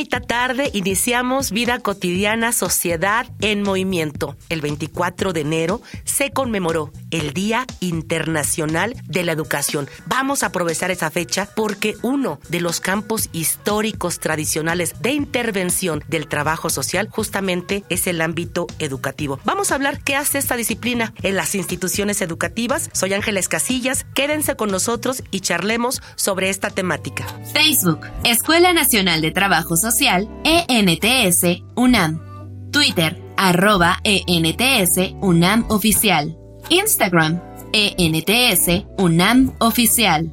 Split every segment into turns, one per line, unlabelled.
Bonita tarde iniciamos Vida Cotidiana Sociedad en Movimiento. El 24 de enero se conmemoró el Día Internacional de la Educación. Vamos a aprovechar esa fecha porque uno de los campos históricos tradicionales de intervención del trabajo social justamente es el ámbito educativo. Vamos a hablar qué hace esta disciplina en las instituciones educativas. Soy Ángeles Casillas. Quédense con nosotros y charlemos sobre esta temática.
Facebook, Escuela Nacional de Trabajo social ENTS UNAM. Twitter, arroba ENTS UNAM Oficial. Instagram, ENTS UNAM Oficial.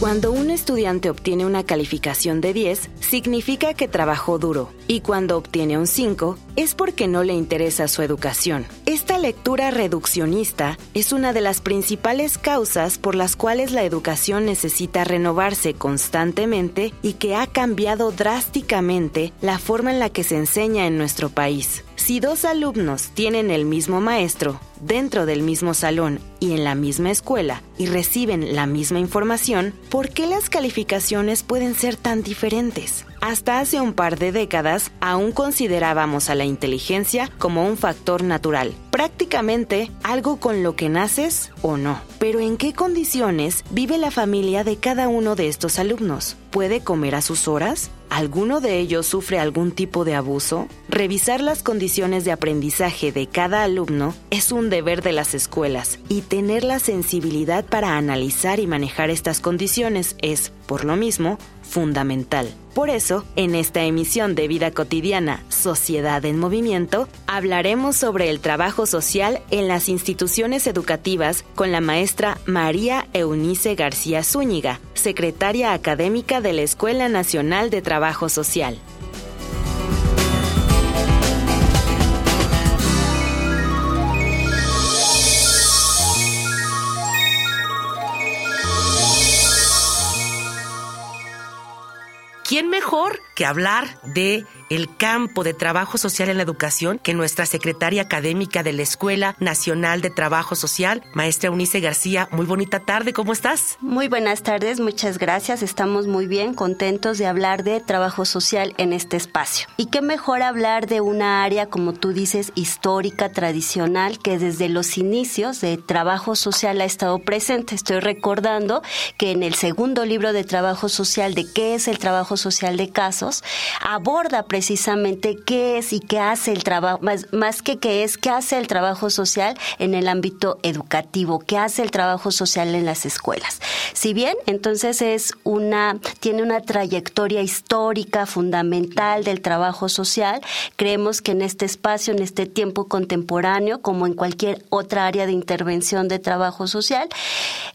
Cuando un estudiante obtiene una calificación de 10, significa que trabajó duro, y cuando obtiene un 5, es porque no le interesa su educación. Esta lectura reduccionista es una de las principales causas por las cuales la educación necesita renovarse constantemente y que ha cambiado drásticamente la forma en la que se enseña en nuestro país. Si dos alumnos tienen el mismo maestro, dentro del mismo salón y en la misma escuela y reciben la misma información, ¿por qué las calificaciones pueden ser tan diferentes? Hasta hace un par de décadas aún considerábamos a la inteligencia como un factor natural, prácticamente algo con lo que naces o no. Pero ¿en qué condiciones vive la familia de cada uno de estos alumnos? ¿Puede comer a sus horas? ¿Alguno de ellos sufre algún tipo de abuso? Revisar las condiciones de aprendizaje de cada alumno es un deber de las escuelas y tener la sensibilidad para analizar y manejar estas condiciones es, por lo mismo, fundamental. Por eso, en esta emisión de Vida Cotidiana, Sociedad en Movimiento, hablaremos sobre el trabajo social en las instituciones educativas con la maestra María Eunice García Zúñiga, secretaria académica de la Escuela Nacional de Trabajo Social.
¿Quién mejor que hablar de el campo de trabajo social en la educación que nuestra secretaria académica de la Escuela Nacional de Trabajo Social, maestra Unice García? Muy bonita tarde, ¿cómo estás?
Muy buenas tardes, muchas gracias. Estamos muy bien, contentos de hablar de trabajo social en este espacio. Y qué mejor hablar de una área, como tú dices, histórica, tradicional, que desde los inicios de trabajo social ha estado presente. Estoy recordando que en el segundo libro de trabajo social de qué es el trabajo social de casos, aborda precisamente qué es y qué hace el trabajo, más, más que qué es, qué hace el trabajo social en el ámbito educativo, qué hace el trabajo social en las escuelas. Si bien entonces es una, tiene una trayectoria histórica fundamental del trabajo social, creemos que en este espacio, en este tiempo contemporáneo, como en cualquier otra área de intervención de trabajo social,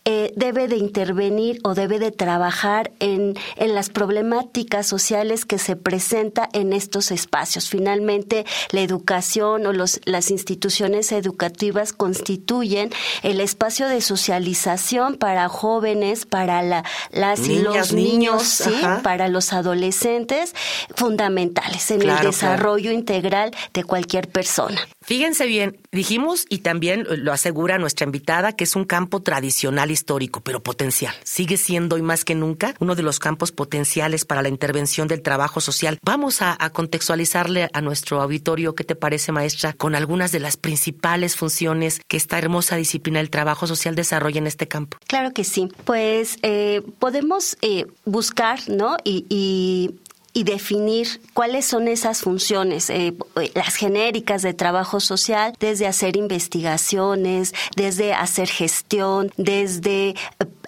eh, debe de intervenir o debe de trabajar en, en las problemáticas sociales que se presenta en estos espacios. Finalmente, la educación o los, las instituciones educativas constituyen el espacio de socialización para jóvenes, para la, las y los niños, para los adolescentes, fundamentales en el desarrollo integral de cualquier persona.
Fíjense bien, dijimos y también lo asegura nuestra invitada que es un campo tradicional histórico, pero potencial. Sigue siendo hoy más que nunca uno de los campos potenciales para la intervención del trabajo social. Vamos a, contextualizarle a nuestro auditorio, ¿qué te parece, maestra, con algunas de las principales funciones que esta hermosa disciplina del trabajo social desarrolla en este campo?
Claro que sí. Pues eh, podemos eh, buscar, ¿no? y y definir cuáles son esas funciones, eh, las genéricas de trabajo social, desde hacer investigaciones, desde hacer gestión, desde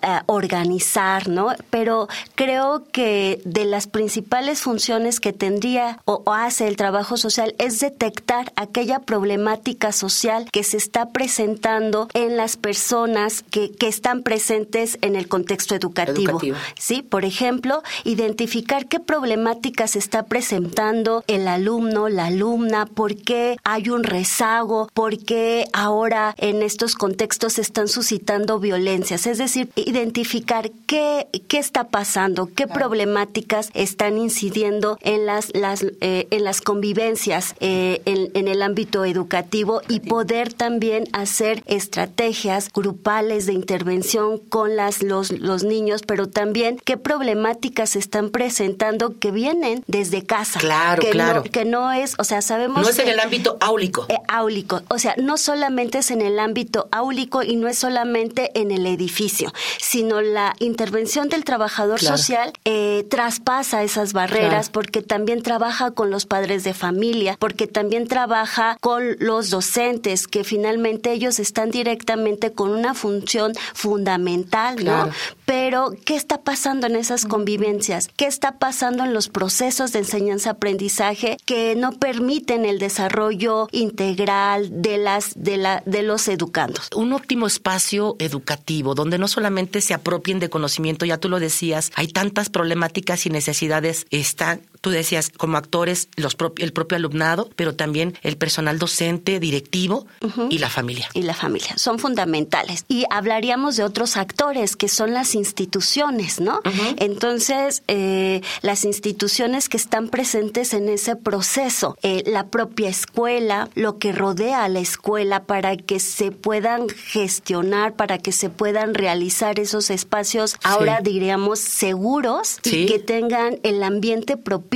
eh, organizar, ¿no? Pero creo que de las principales funciones que tendría o, hace el trabajo social es detectar aquella problemática social que se está presentando en las personas que, que están presentes en el contexto educativo. Sí, por ejemplo, identificar qué problemática se está presentando el alumno, la alumna, por qué hay un rezago, por qué ahora en estos contextos se están suscitando violencias. Es decir, identificar qué, qué está pasando, qué problemáticas están incidiendo en las, las, eh, en las convivencias eh, en, en el ámbito educativo y poder también hacer estrategias grupales de intervención con las, los, los niños, pero también qué problemáticas se están presentando que vienen desde casa.
Claro,
que
claro.
No, que no es, o sea, sabemos.
No es en el ámbito áulico.
eh, áulico. O sea, no solamente es en el ámbito áulico y no es solamente en el edificio, sino la intervención del trabajador
Claro.
social eh, traspasa esas barreras
Claro.
porque también trabaja con los padres de familia, porque también trabaja con los docentes, que finalmente ellos están directamente con una función fundamental, ¿no?
Claro.
Pero, ¿qué está pasando en esas convivencias? ¿Qué está pasando en los procesos de enseñanza-aprendizaje que no permiten el desarrollo integral de, las, de, la, de los educandos?
un óptimo espacio educativo donde no solamente se apropien de conocimiento, ya tú lo decías, hay tantas problemáticas y necesidades, están, tú decías, como actores, los propi- el propio alumnado, pero también el personal docente, directivo y la familia.
y la familia. Son fundamentales. Y hablaríamos de otros actores, que son las instituciones, ¿no? Entonces, eh, las instituciones que están presentes en ese proceso, eh, la propia escuela, lo que rodea a la escuela para que se puedan gestionar, para que se puedan realizar esos espacios, ahora diríamos, seguros
Sí.
y que tengan el ambiente propicio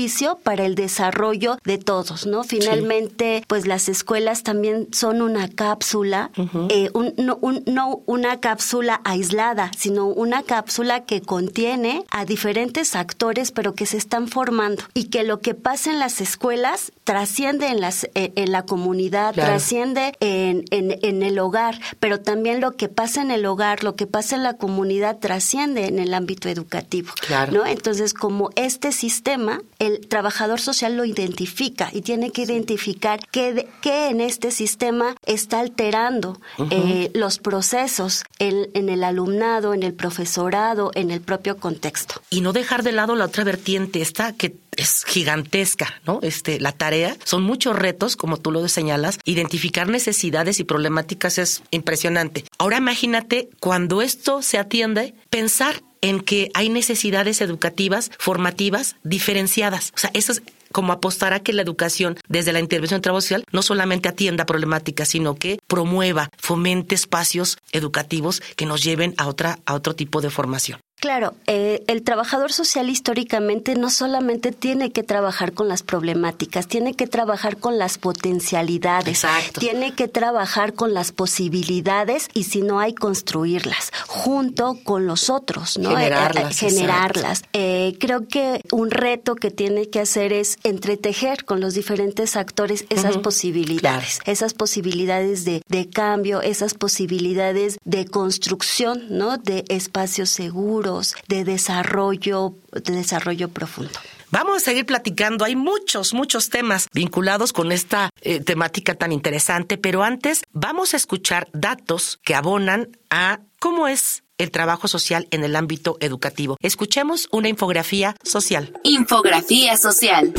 para el desarrollo de todos, ¿no? Finalmente, pues las escuelas también son una cápsula, eh, un- no, un- no una cápsula aislada, sino una cápsula que contiene a diferentes actores, pero que se están formando y que lo que pasa en las escuelas trasciende en, las, eh, en la comunidad,
Claro.
trasciende en, en, en el hogar, pero también lo que pasa en el hogar, lo que pasa en la comunidad trasciende en el ámbito educativo.
Claro.
¿no? Entonces, como este sistema, el trabajador social lo identifica y tiene que identificar qué, de- qué en este sistema está alterando eh, los procesos en, en el alumnado, en el profesorado, en el propio contexto.
y no dejar de lado la otra vertiente, esta que es gigantesca, ¿no? Este, la tarea, son muchos retos, como tú lo señalas, identificar necesidades y problemáticas es impresionante. Ahora imagínate cuando esto se atiende, pensar en que hay necesidades educativas, formativas, diferenciadas. O sea, eso es como apostar a que la educación desde la intervención de trabajo social no solamente atienda problemáticas, sino que promueva, fomente espacios educativos que nos lleven a otra, a otro tipo de formación.
Claro, eh, el trabajador social históricamente no solamente tiene que trabajar con las problemáticas, tiene que trabajar con las potencialidades,
Exacto.
tiene que trabajar con las posibilidades y si no hay construirlas junto con los otros, ¿no?
Generarlas,
Eh, eh, generarlas. Eh, creo que un reto que tiene que hacer es entretejer con los diferentes actores esas posibilidades, esas posibilidades de, de cambio, esas posibilidades de construcción, ¿no? De espacios seguros, de desarrollo, de desarrollo profundo.
Vamos a seguir platicando. Hay muchos, muchos temas vinculados con esta eh, temática tan interesante, pero antes vamos a escuchar datos que abonan a cómo es el trabajo social en el ámbito educativo. Escuchemos una infografía social.
Infografía social.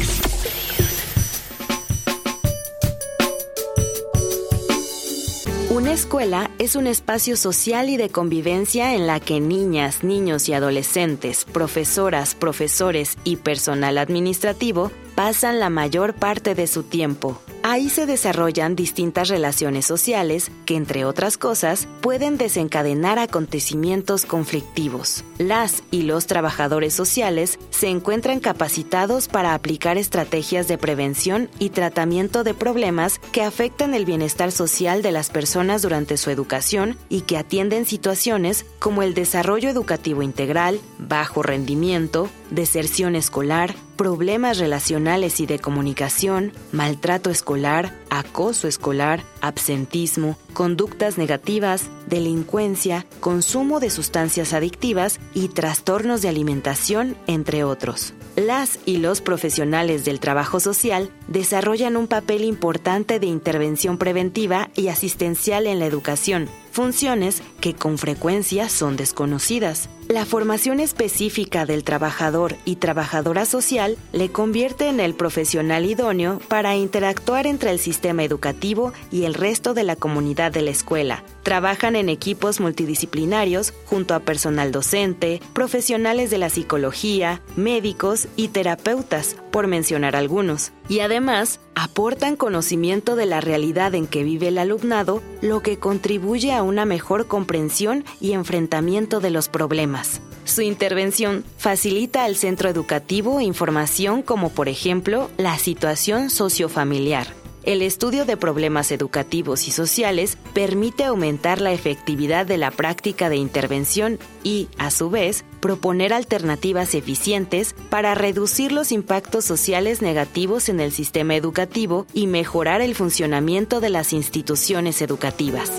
Una escuela es un espacio social y de convivencia en la que niñas, niños y adolescentes, profesoras, profesores y personal administrativo pasan la mayor parte de su tiempo. Ahí se desarrollan distintas relaciones sociales que, entre otras cosas, pueden desencadenar acontecimientos conflictivos. Las y los trabajadores sociales se encuentran capacitados para aplicar estrategias de prevención y tratamiento de problemas que afectan el bienestar social de las personas durante su educación y que atienden situaciones como el desarrollo educativo integral, bajo rendimiento, deserción escolar, problemas relacionales y de comunicación, maltrato escolar, acoso escolar, absentismo, conductas negativas, delincuencia, consumo de sustancias adictivas y trastornos de alimentación, entre otros. Las y los profesionales del trabajo social desarrollan un papel importante de intervención preventiva y asistencial en la educación, funciones que con frecuencia son desconocidas. La formación específica del trabajador y trabajadora social le convierte en el profesional idóneo para interactuar entre el sistema educativo y el resto de la comunidad de la escuela. Trabajan en equipos multidisciplinarios junto a personal docente, profesionales de la psicología, médicos y terapeutas, por mencionar algunos. Y además, aportan conocimiento de la realidad en que vive el alumnado, lo que contribuye a una mejor comprensión y enfrentamiento de los problemas. Su intervención facilita al centro educativo información como por ejemplo la situación sociofamiliar el estudio de problemas educativos y sociales permite aumentar la efectividad de la práctica de intervención y, a su vez, proponer alternativas eficientes para reducir los impactos sociales negativos en el sistema educativo y mejorar el funcionamiento de las instituciones educativas.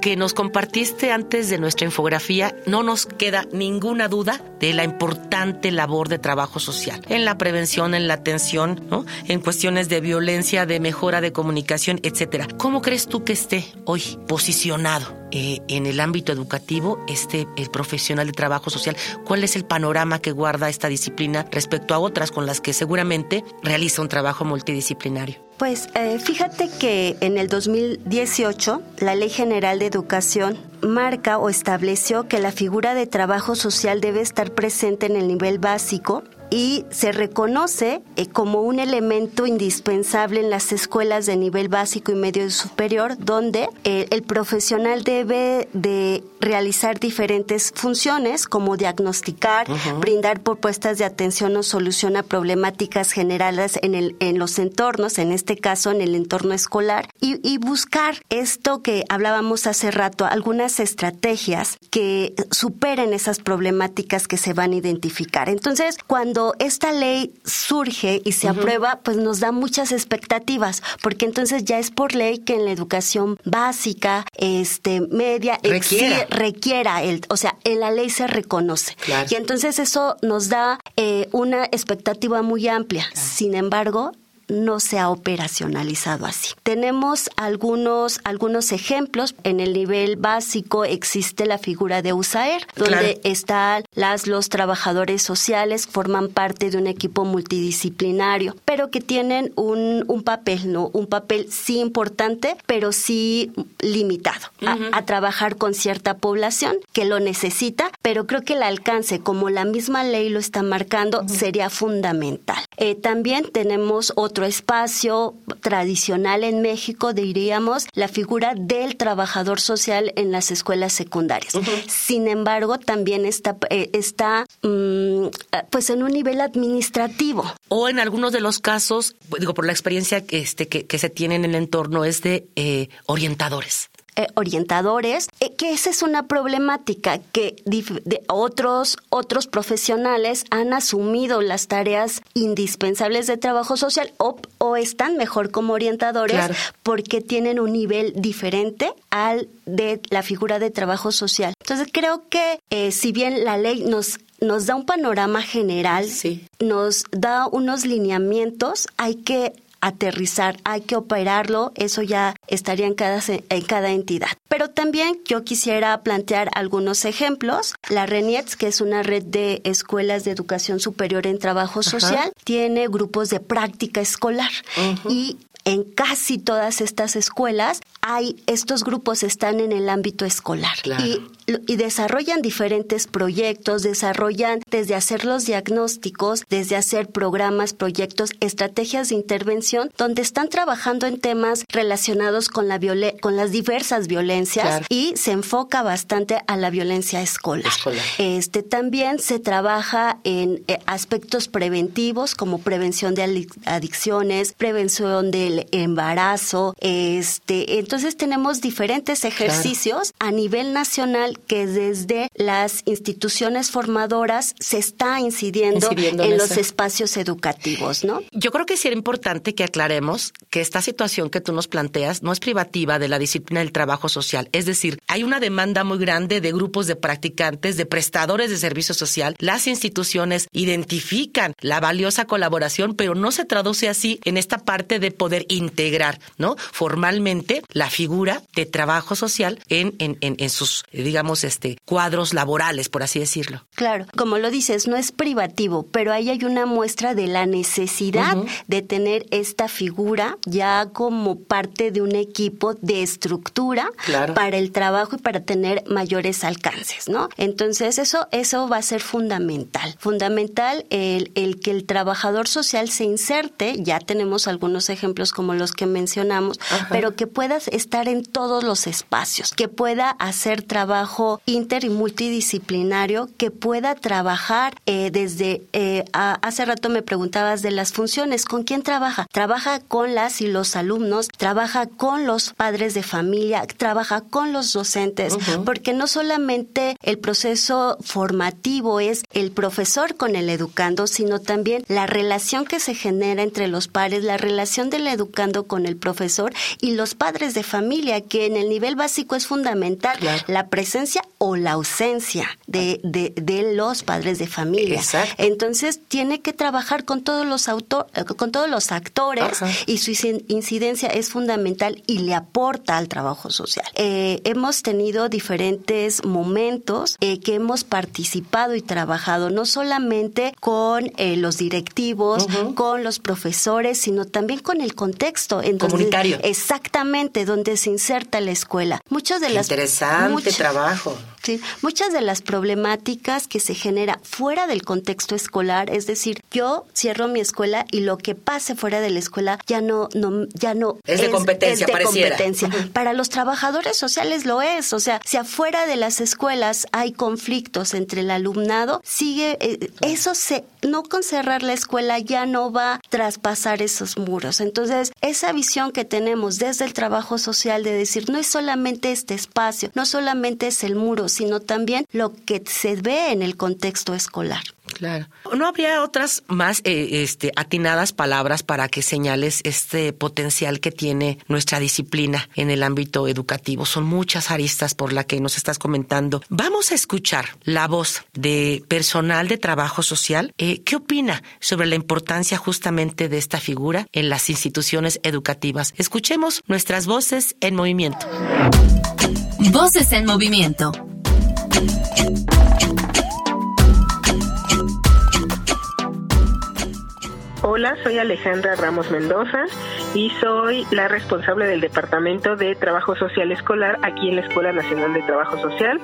Que nos compartiste antes de nuestra infografía, no nos queda ninguna duda de la importante labor de trabajo social en la prevención, en la atención, ¿no? en cuestiones de violencia, de mejora de comunicación, etcétera. ¿Cómo crees tú que esté hoy posicionado eh, en el ámbito educativo este profesional de trabajo social? ¿Cuál es el panorama que guarda esta disciplina respecto a otras con las que seguramente realiza un trabajo multidisciplinario?
Pues eh, fíjate que en el 2018 la Ley General de Educación marca o estableció que la figura de trabajo social debe estar presente en el nivel básico y se reconoce eh, como un elemento indispensable en las escuelas de nivel básico y medio superior, donde eh, el profesional debe de realizar diferentes funciones como diagnosticar, brindar propuestas de atención o solución a problemáticas generadas en, el, en los entornos, en este caso en el entorno escolar, y, y buscar esto que hablábamos hace rato, algunas estrategias que superen esas problemáticas que se van a identificar. Entonces, cuando esta ley surge y se aprueba, pues nos da muchas expectativas, porque entonces ya es por ley que en la educación básica, este, media,
requiera,
requiera el, o sea, en la ley se reconoce. Y entonces eso nos da eh, una expectativa muy amplia. Sin embargo, no se ha operacionalizado así. Tenemos algunos, algunos ejemplos. En el nivel básico existe la figura de USAER, donde están las, los trabajadores sociales, forman parte de un equipo multidisciplinario, pero que tienen un, un papel, ¿no? Un papel sí importante, pero sí limitado a, trabajar con cierta población que lo necesita, pero creo que el alcance, como la misma ley lo está marcando, sería fundamental. Eh, también tenemos otro espacio tradicional en México, diríamos, la figura del trabajador social en las escuelas secundarias. Sin embargo, también está, eh, está mm, pues en un nivel administrativo.
O en algunos de los casos, digo, por la experiencia que, este, que, se tiene en el entorno, es de eh, orientadores.
Eh, orientadores, eh, que esa es una problemática que de otros, otros profesionales han asumido las tareas indispensables de trabajo social o, o están mejor como orientadores porque tienen un nivel diferente al de la figura de trabajo social. Entonces creo que eh, si bien la ley nos nos da un panorama general, nos da unos lineamientos, hay que aterrizar, hay que operarlo, eso ya estaría en cada, en cada entidad. Pero también yo quisiera plantear algunos ejemplos. La RENIETS, que es una red de escuelas de educación superior en trabajo social, tiene grupos de práctica escolar. Y en casi todas estas escuelas hay estos grupos están en el ámbito escolar. Y y desarrollan diferentes proyectos, desarrollan desde hacer los diagnósticos, desde hacer programas, proyectos, estrategias de intervención, donde están trabajando en temas relacionados con la con las diversas violencias y se enfoca bastante a la violencia escolar. Este también se trabaja en eh, aspectos preventivos como prevención de adicciones, prevención del embarazo, este, entonces tenemos diferentes ejercicios a nivel nacional que desde las instituciones formadoras se está incidiendo, en, los espacios educativos, ¿no?
Yo creo que sí era importante que aclaremos que esta situación que tú nos planteas no es privativa de la disciplina del trabajo social, es decir, hay una demanda muy grande de grupos de practicantes, de prestadores de servicio social, las instituciones identifican la valiosa colaboración, pero no se traduce así en esta parte de poder integrar, ¿no? Formalmente la figura de trabajo social en, en, en, sus, digamos, este, cuadros laborales, por así decirlo.
Claro, como lo dices, no es privativo, pero ahí hay una muestra de la necesidad de tener esta figura ya como parte de un equipo de estructura para el trabajo y para tener mayores alcances, ¿no? Entonces, eso, eso va a ser fundamental. Fundamental el, el que el trabajador social se inserte, ya tenemos algunos ejemplos como los que mencionamos, pero que puedas estar en todos los espacios, que pueda hacer trabajo inter y multidisciplinario, que pueda trabajar eh, desde, eh, hace rato me preguntabas de las funciones, ¿con quién trabaja? Trabaja con las y los alumnos, trabaja con los padres de familia, trabaja con los docentes, porque no solamente el proceso formativo es el profesor con el educando, sino también la relación que se genera entre los pares, la relación del educando con el profesor y los padres de familia, que en el nivel básico es fundamental la presencia o la ausencia de, de, los padres de familia. Entonces tiene que trabajar con todos los autor, con todos los actores y su incidencia es fundamental y le aporta al trabajo social. Eh, hemos tenido diferentes momentos eh, que hemos participado y trabajado no solamente con eh, los directivos, con los profesores, sino también con el contexto.
En Comunitario.
exactamente, donde se inserta la escuela. Muchas de las
interesante trabajo. 还好。
Sí, muchas de las problemáticas que se genera fuera del contexto escolar, es decir, yo cierro mi escuela y lo que pase fuera de la escuela ya no, no ya no
es, de competencia,
es de competencia. Para los trabajadores sociales lo es, o sea, si afuera de las escuelas hay conflictos entre el alumnado, sigue eh, eso se no con cerrar la escuela ya no va a traspasar esos muros. Entonces, esa visión que tenemos desde el trabajo social de decir, no es solamente este espacio, no solamente es el muro, sino también lo que se ve en el contexto escolar.
Claro. ¿No habría otras más eh, este, atinadas palabras para que señales este potencial que tiene nuestra disciplina en el ámbito educativo? Son muchas aristas por la que nos estás comentando. Vamos a escuchar la voz de personal de trabajo social. Eh, ¿Qué opina sobre la importancia justamente de esta figura en las instituciones educativas? Escuchemos nuestras voces en movimiento.
Voces en movimiento.
Hola, soy Alejandra Ramos Mendoza y soy la responsable del Departamento de Trabajo Social Escolar aquí en la Escuela Nacional de Trabajo Social,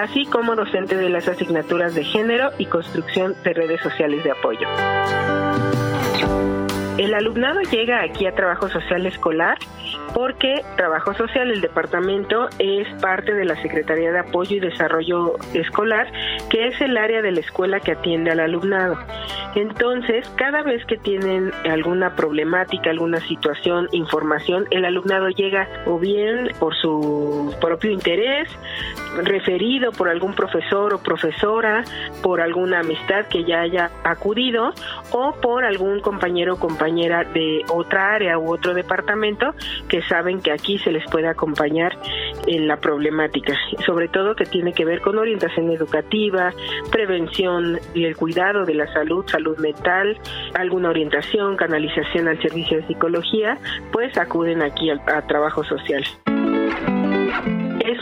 así como docente de las asignaturas de género y construcción de redes sociales de apoyo. El alumnado llega aquí a Trabajo Social Escolar porque Trabajo Social, el departamento, es parte de la Secretaría de Apoyo y Desarrollo Escolar, que es el área de la escuela que atiende al alumnado. Entonces, cada vez que tienen alguna problemática, alguna situación, información, el alumnado llega o bien por su propio interés, referido por algún profesor o profesora, por alguna amistad que ya haya acudido o por algún compañero o compañera de otra área u otro departamento que saben que aquí se les puede acompañar en la problemática, sobre todo que tiene que ver con orientación educativa, prevención y el cuidado de la salud, salud mental, alguna orientación, canalización al servicio de psicología, pues acuden aquí a, a trabajo social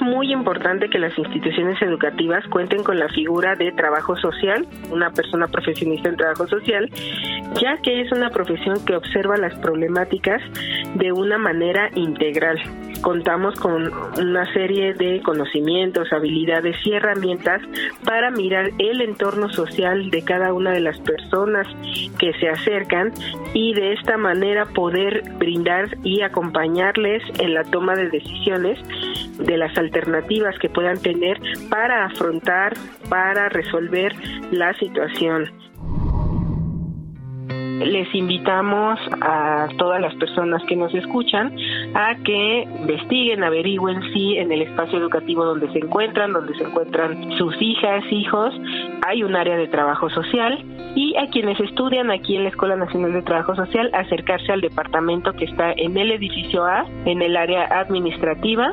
muy importante que las instituciones educativas cuenten con la figura de trabajo social, una persona profesionista en trabajo social, ya que es una profesión que observa las problemáticas de una manera integral. Contamos con una serie de conocimientos, habilidades y herramientas para mirar el entorno social de cada una de las personas que se acercan y de esta manera poder brindar y acompañarles en la toma de decisiones de las alternativas que puedan tener para afrontar, para resolver la situación les invitamos a todas las personas que nos escuchan a que investiguen, averigüen si en el espacio educativo donde se encuentran, donde se encuentran sus hijas, hijos, hay un área de trabajo social y a quienes estudian aquí en la Escuela Nacional de Trabajo Social acercarse al departamento que está en el edificio A, en el área administrativa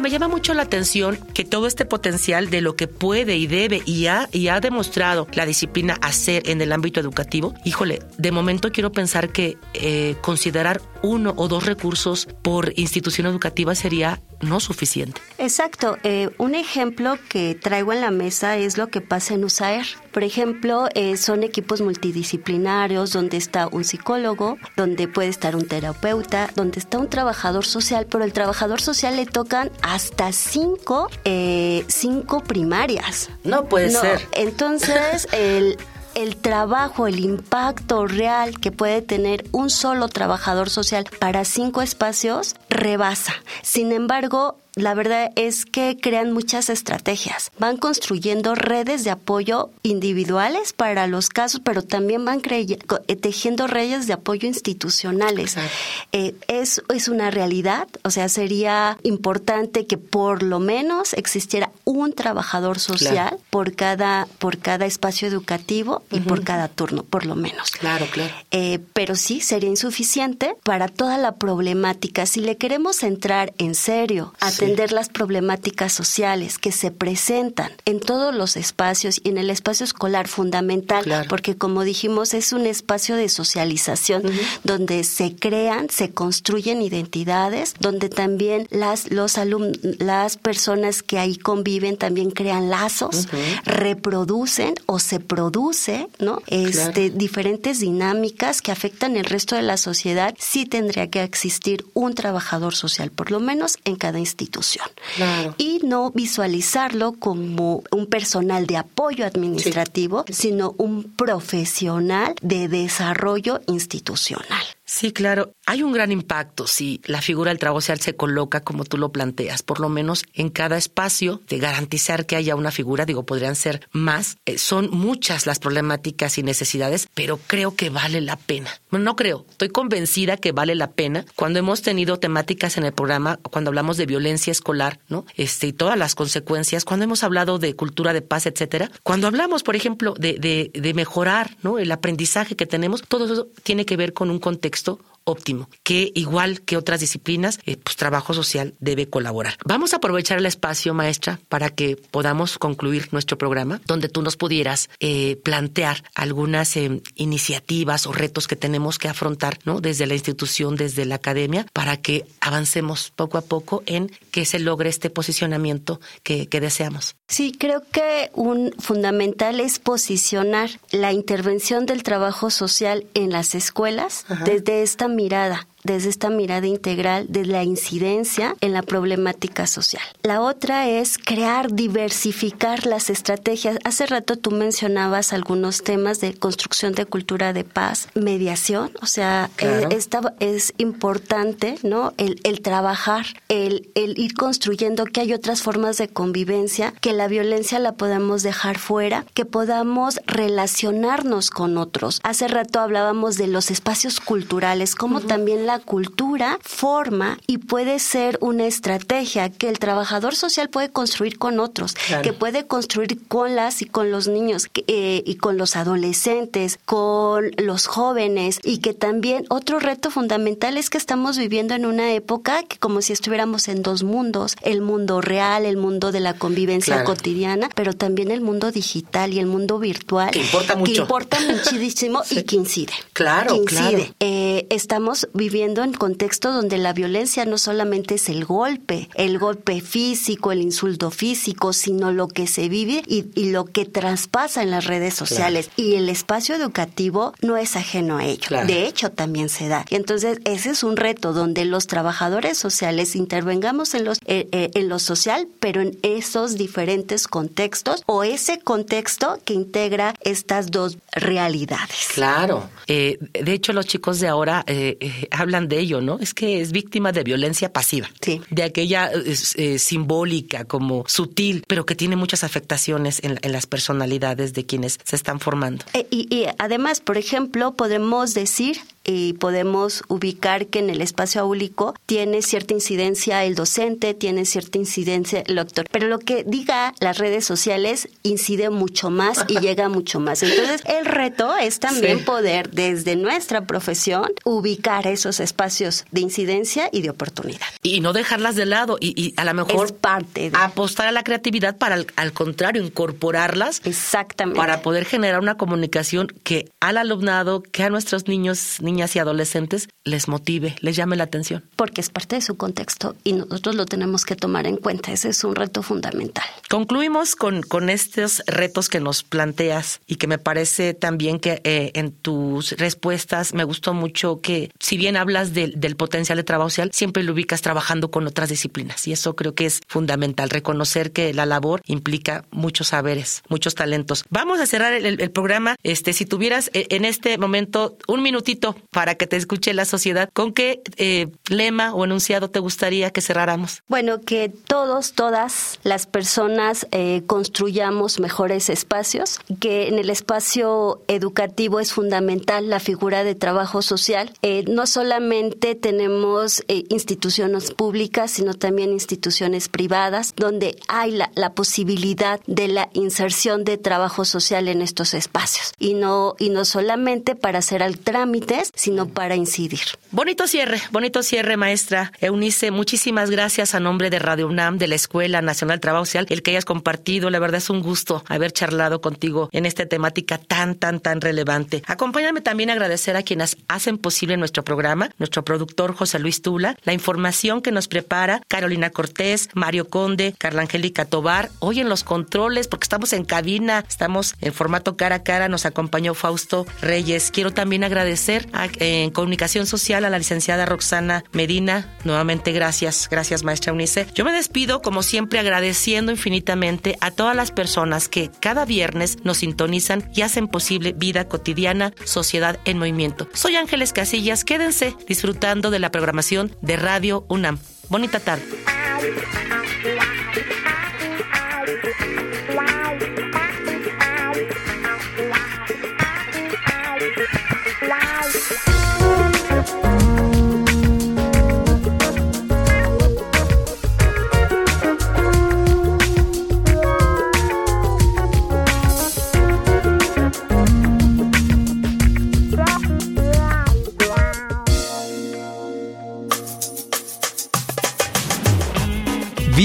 me llama mucho la atención que todo este potencial de lo que puede y debe y ha, y ha demostrado la disciplina hacer en el ámbito educativo, híjole, de momento quiero pensar que eh, considerar uno o dos recursos por institución educativa sería no suficiente.
Exacto. Eh, un ejemplo que traigo en la mesa es lo que pasa en USAER. Por ejemplo, eh, son equipos multidisciplinarios donde está un psicólogo, donde puede estar un terapeuta, donde está un trabajador social, pero el trabajador social le tocan hasta cinco, eh, cinco primarias.
No puede ser.
Entonces, el, el trabajo, el impacto real que puede tener un solo trabajador social para cinco espacios rebasa. Sin embargo, la verdad es que crean muchas estrategias. Van construyendo redes de apoyo individuales para los casos, pero también van eh, tejiendo redes de apoyo institucionales. Eh, es, es una realidad, o sea, sería importante que por lo menos existiera un trabajador social por, cada, por cada espacio educativo y por cada turno, por lo menos.
Claro, claro.
Eh, pero sí, sería insuficiente para toda la problemática. Si le queremos entrar en serio a entender las problemáticas sociales que se presentan en todos los espacios y en el espacio escolar fundamental, porque como dijimos es un espacio de socialización donde se crean, se construyen identidades, donde también las los las personas que ahí conviven también crean lazos, reproducen o se ¿no? Este diferentes dinámicas que afectan el resto de la sociedad, sí tendría que existir un trabajador social por lo menos en cada institución y no visualizarlo como un personal de apoyo administrativo, sino un profesional de desarrollo institucional.
Sí, claro. Hay un gran impacto si la figura del trabajo social se coloca como tú lo planteas, por lo menos en cada espacio, de garantizar que haya una figura, digo, podrían ser más. Eh, son muchas las problemáticas y necesidades, pero creo que vale la pena. Bueno, no creo, estoy convencida que vale la pena. Cuando hemos tenido temáticas en el programa, cuando hablamos de violencia escolar, ¿no? Este, y todas las consecuencias, cuando hemos hablado de cultura de paz, etcétera, cuando hablamos, por ejemplo, de, de, de mejorar, ¿no? El aprendizaje que tenemos, todo eso tiene que ver con un contexto texto óptimo, que igual que otras disciplinas, eh, pues trabajo social debe colaborar. Vamos a aprovechar el espacio, maestra, para que podamos concluir nuestro programa, donde tú nos pudieras eh, plantear algunas eh, iniciativas o retos que tenemos que afrontar, ¿no? Desde la institución, desde la academia, para que avancemos poco a poco en que se logre este posicionamiento que, que deseamos.
Sí, creo que un fundamental es posicionar la intervención del trabajo social en las escuelas desde esta mirada desde esta mirada integral de la incidencia en la problemática social. La otra es crear, diversificar las estrategias. Hace rato tú mencionabas algunos temas de construcción de cultura de paz, mediación, o sea, eh, es importante, ¿no? El, trabajar, el, el ir construyendo que hay otras formas de convivencia, que la violencia la podamos dejar fuera, que podamos relacionarnos con otros. Hace rato hablábamos de los espacios culturales, como también la la cultura forma y puede ser una estrategia que el trabajador social puede construir con otros, que puede construir con las y con los niños eh, y con los adolescentes, con los jóvenes y que también otro reto fundamental es que estamos viviendo en una época que como si estuviéramos en dos mundos, el mundo real, el mundo de la convivencia cotidiana, pero también el mundo digital y el mundo virtual.
Que importa mucho.
Que importa muchísimo y que incide.
Claro, claro.
Eh, estamos viviendo en contexto donde la violencia no solamente es el golpe, el golpe físico, el insulto físico, sino lo que se vive y, lo que traspasa en las redes sociales. Y el espacio educativo no es ajeno a ello. De hecho, también se da. Y entonces, ese es un reto donde los trabajadores sociales intervengamos en, los, eh, eh, en lo social, pero en esos diferentes contextos o ese contexto que integra estas dos realidades.
Claro. Eh, de hecho, los chicos de ahora hablan de ello, ¿no? Es que es víctima de violencia pasiva.
Sí.
De aquella simbólica, como sutil, pero que tiene muchas afectaciones en, las personalidades de quienes se están formando.
y además, por ejemplo, podemos decir y podemos ubicar que en el espacio áulico tiene cierta incidencia el docente, tiene cierta incidencia el doctor, pero lo que diga las redes sociales incide mucho más y llega mucho más. Entonces, el reto es también poder desde nuestra profesión ubicar esos espacios de incidencia y de oportunidad.
Y no dejarlas de lado y, a lo mejor
es parte
apostar a la creatividad para al, contrario incorporarlas
exactamente
para poder generar una comunicación que al alumnado, que a nuestros niños, niños niñas y adolescentes les motive, les llame la atención.
Porque es parte de su contexto y nosotros lo tenemos que tomar en cuenta. Ese es un reto fundamental.
Concluimos con, con estos retos que nos planteas y que me parece también que eh, en tus respuestas me gustó mucho que si bien hablas del potencial de trabajo social, siempre lo ubicas trabajando con otras disciplinas y eso creo que es fundamental, reconocer que la labor implica muchos saberes, muchos talentos. Vamos a cerrar el, el programa. Este, si tuvieras eh, en este momento un minutito para que te escuche la sociedad. ¿Con qué eh, lema o enunciado te gustaría que cerráramos?
Bueno, que todos, todas las personas eh, construyamos mejores espacios, que en el espacio educativo es fundamental la figura de trabajo social. Eh, no solamente tenemos instituciones públicas, sino también instituciones privadas, donde hay la, la posibilidad de la inserción de trabajo social en estos espacios. Y no, y no solamente para hacer al trámites, sino para incidir.
Bonito cierre, bonito cierre, maestra Eunice. Muchísimas gracias a nombre de Radio UNAM, de la Escuela Nacional de Trabajo Social, el que hayas compartido. La verdad es un gusto haber charlado contigo en esta temática tan, tan, tan relevante. Acompáñame también a agradecer a quienes hacen posible nuestro programa, nuestro productor José Luis Tula, la información que nos prepara Carolina Cortés, Mario Conde, Carla Angélica Tobar. Hoy en los controles, porque estamos en cabina, estamos en formato cara a cara, nos acompañó Fausto Reyes. Quiero también agradecer a en comunicación social a la licenciada Roxana Medina. Nuevamente gracias, gracias maestra Unice. Yo me despido como siempre agradeciendo infinitamente a todas las personas que cada viernes nos sintonizan y hacen posible vida cotidiana, sociedad en movimiento. Soy Ángeles Casillas, quédense disfrutando de la programación de Radio UNAM. Bonita tarde.